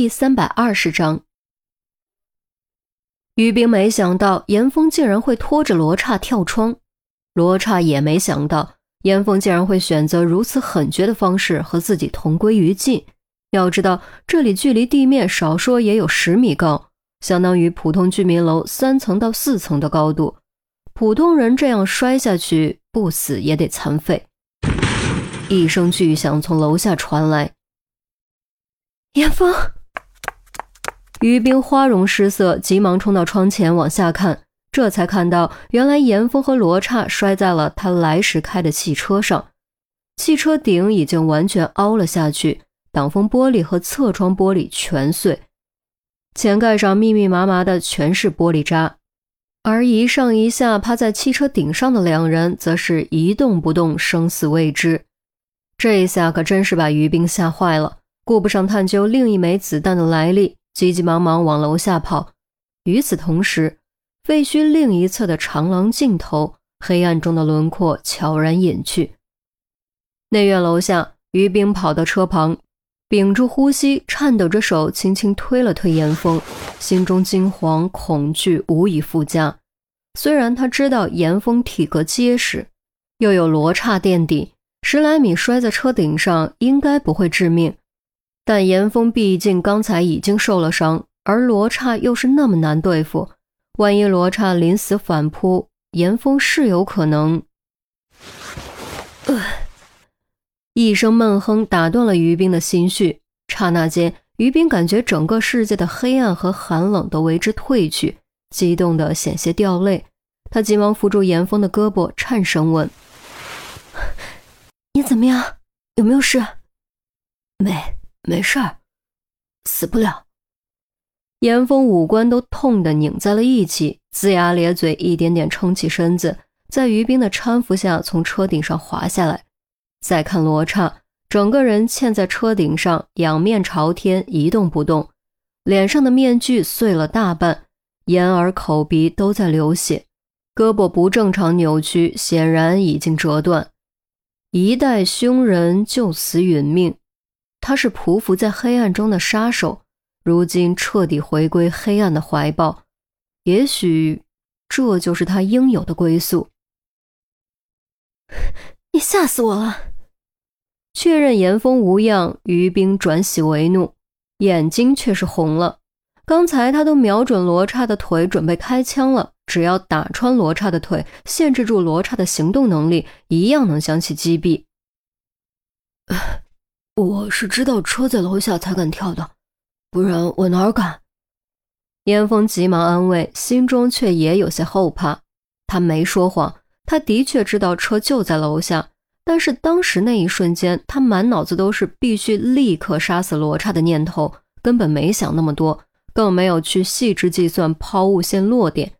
第三百二十章，于冰没想到严峰竟然会拖着罗刹跳窗，罗刹也没想到严峰竟然会选择如此狠绝的方式和自己同归于尽。要知道，这里距离地面少说也有十米高，相当于普通居民楼三层到四层的高度。普通人这样摔下去，不死也得残废。一声巨响从楼下传来，严峰。于冰花容失色，急忙冲到窗前往下看，这才看到原来严峰和罗刹摔在了他来时开的汽车上，汽车顶已经完全凹了下去，挡风玻璃和侧窗玻璃全碎，前盖上密密麻麻的全是玻璃渣，而一上一下趴在汽车顶上的两人则是一动不动，生死未知。这一下可真是把于冰吓坏了，顾不上探究另一枚子弹的来历。急急忙忙往楼下跑。与此同时，废墟另一侧的长廊尽头，黑暗中的轮廓悄然隐去。内院楼下，于冰跑到车旁，屏住呼吸，颤抖着手，轻轻推了推严峰，心中惊惶恐惧无以复加。虽然他知道严峰体格结实，又有罗刹垫底，十来米摔在车顶上应该不会致命。但严峰毕竟刚才已经受了伤，而罗刹又是那么难对付，万一罗刹临死反扑，严峰是有可能。一声闷哼打断了于冰的心绪，刹那间，于冰感觉整个世界的黑暗和寒冷都为之褪去，激动的险些掉泪。他急忙扶住严峰的胳膊，颤声问：“你怎么样？有没有事？”“没。”没事儿，死不了。严峰五官都痛得拧在了一起，龇牙咧嘴，一点点撑起身子，在于冰的搀扶下从车顶上滑下来。再看罗刹，整个人嵌在车顶上，仰面朝天，一动不动，脸上的面具碎了大半，眼耳口鼻都在流血，胳膊不正常扭曲，显然已经折断。一代凶人就此殒命。他是匍匐在黑暗中的杀手，如今彻底回归黑暗的怀抱，也许这就是他应有的归宿。你吓死我了！确认严峰无恙，于冰转喜为怒，眼睛却是红了。刚才他都瞄准罗刹的腿，准备开枪了。只要打穿罗刹的腿，限制住罗刹的行动能力，一样能将其击毙。我是知道车在楼下才敢跳的，不然我哪敢？严峰急忙安慰，心中却也有些后怕。他没说谎，他的确知道车就在楼下，但是当时那一瞬间，他满脑子都是必须立刻杀死罗刹的念头，根本没想那么多，更没有去细致计算抛物线落点。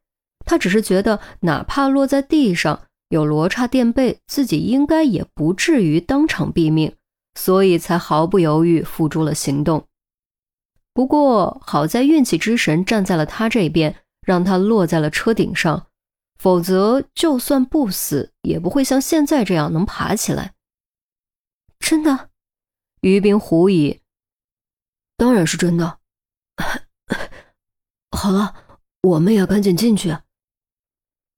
他只是觉得，哪怕落在地上有罗刹垫背，自己应该也不至于当场毙命。所以才毫不犹豫付诸了行动。不过好在运气之神站在了他这边，让他落在了车顶上，否则就算不死，也不会像现在这样能爬起来。真的？于冰狐疑。当然是真的。好了，我们也赶紧进去。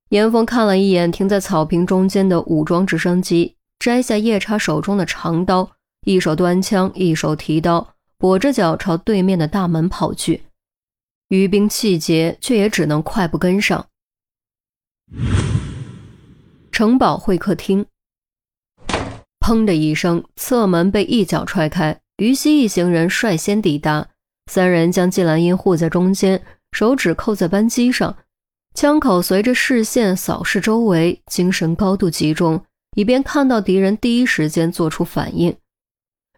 严峰看了一眼停在草坪中间的武装直升机，摘下夜叉手中的长刀。一手端枪，一手提刀，跛着脚朝对面的大门跑去。于冰气结，却也只能快步跟上。城堡会客厅，砰的一声，侧门被一脚踹开，于西一行人率先抵达。三人将季兰英护在中间，手指扣在扳机上，枪口随着视线扫视周围，精神高度集中，以便看到敌人第一时间做出反应。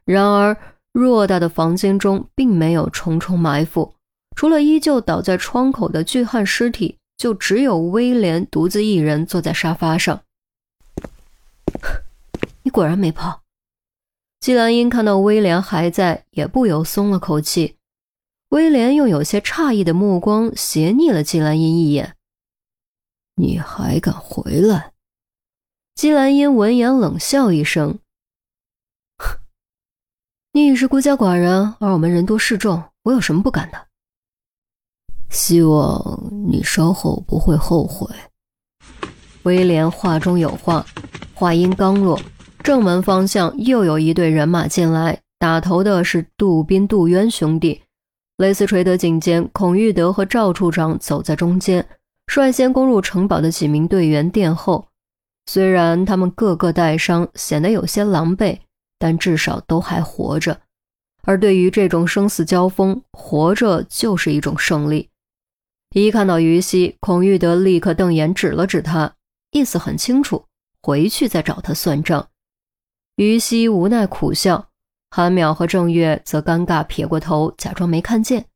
然而，偌大的房间中并没有重重埋伏，除了依旧倒在窗口的巨汉尸体，就只有威廉独自一人坐在沙发上。你果然没跑。季兰英看到威廉还在，也不由松了口气。威廉用有些诧异的目光斜睨了季兰英一眼：“你还敢回来？”季兰英闻言冷笑一声。你已是孤家寡人，而我们人多势众，我有什么不敢的？希望你稍后不会后悔。威廉话中有话，话音刚落，正门方向又有一队人马进来，打头的是杜宾、杜渊兄弟。雷斯垂德颈间，孔玉德和赵处长走在中间，率先攻入城堡的几名队员殿后。虽然他们个个带伤，显得有些狼狈，但至少都还活着。而对于这种生死交锋，活着就是一种胜利。一看到于西，孔玉德立刻瞪眼指了指他。意思很清楚，回去再找他算账。于西无奈苦笑，韩淼和郑月则尴尬撇过头，假装没看见。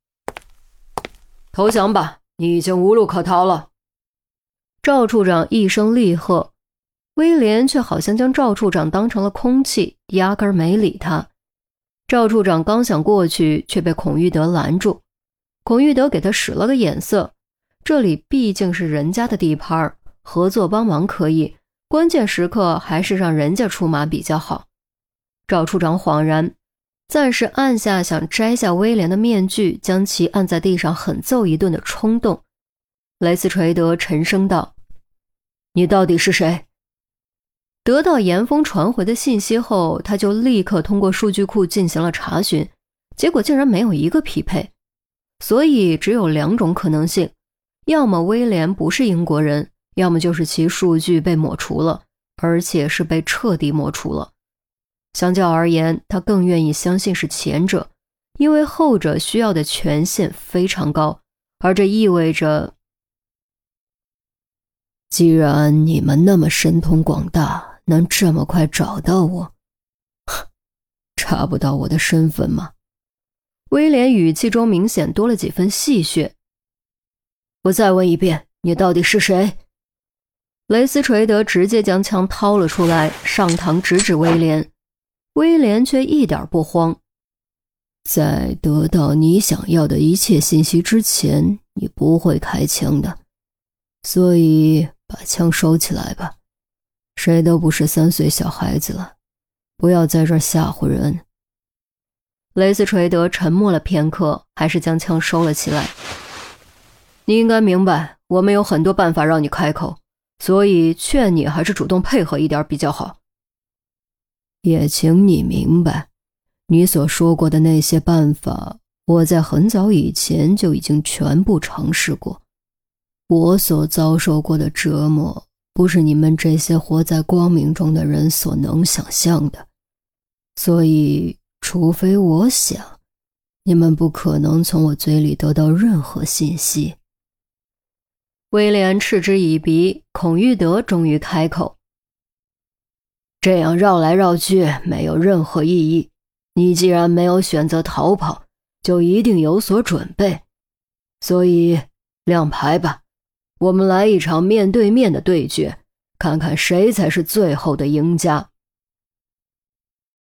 投降吧，你已经无路可逃了。赵处长一声厉喝，威廉却好像将赵处长当成了空气，压根没理他。赵处长刚想过去，却被孔玉德拦住。孔玉德给他使了个眼色，这里毕竟是人家的地盘儿。合作帮忙可以，关键时刻还是让人家出马比较好。赵处长恍然，暂时按下想摘下威廉的面具，将其按在地上狠揍一顿的冲动。雷斯垂德沉声道：“你到底是谁？”得到严峰传回的信息后，他就立刻通过数据库进行了查询，结果竟然没有一个匹配，所以只有两种可能性：要么威廉不是英国人。要么就是其数据被抹除了，而且是被彻底抹除了。相较而言，他更愿意相信是前者，因为后者需要的权限非常高，而这意味着，既然你们那么神通广大，能这么快找到我，查不到我的身份吗？威廉语气中明显多了几分戏谑。我再问一遍，你到底是谁？雷斯垂德直接将枪掏了出来，上膛直指威廉。威廉却一点不慌。在得到你想要的一切信息之前，你不会开枪的，所以把枪收起来吧。谁都不是三岁小孩子了，不要在这吓唬人。雷斯垂德沉默了片刻，还是将枪收了起来。你应该明白，我们有很多办法让你开口。所以，劝你还是主动配合一点比较好。也请你明白，你所说过的那些办法，我在很早以前就已经全部尝试过。我所遭受过的折磨，不是你们这些活在光明中的人所能想象的。所以，除非我想，你们不可能从我嘴里得到任何信息。威廉嗤之以鼻，孔玉德终于开口：“这样绕来绕去没有任何意义。你既然没有选择逃跑，就一定有所准备。所以亮牌吧，我们来一场面对面的对决，看看谁才是最后的赢家。”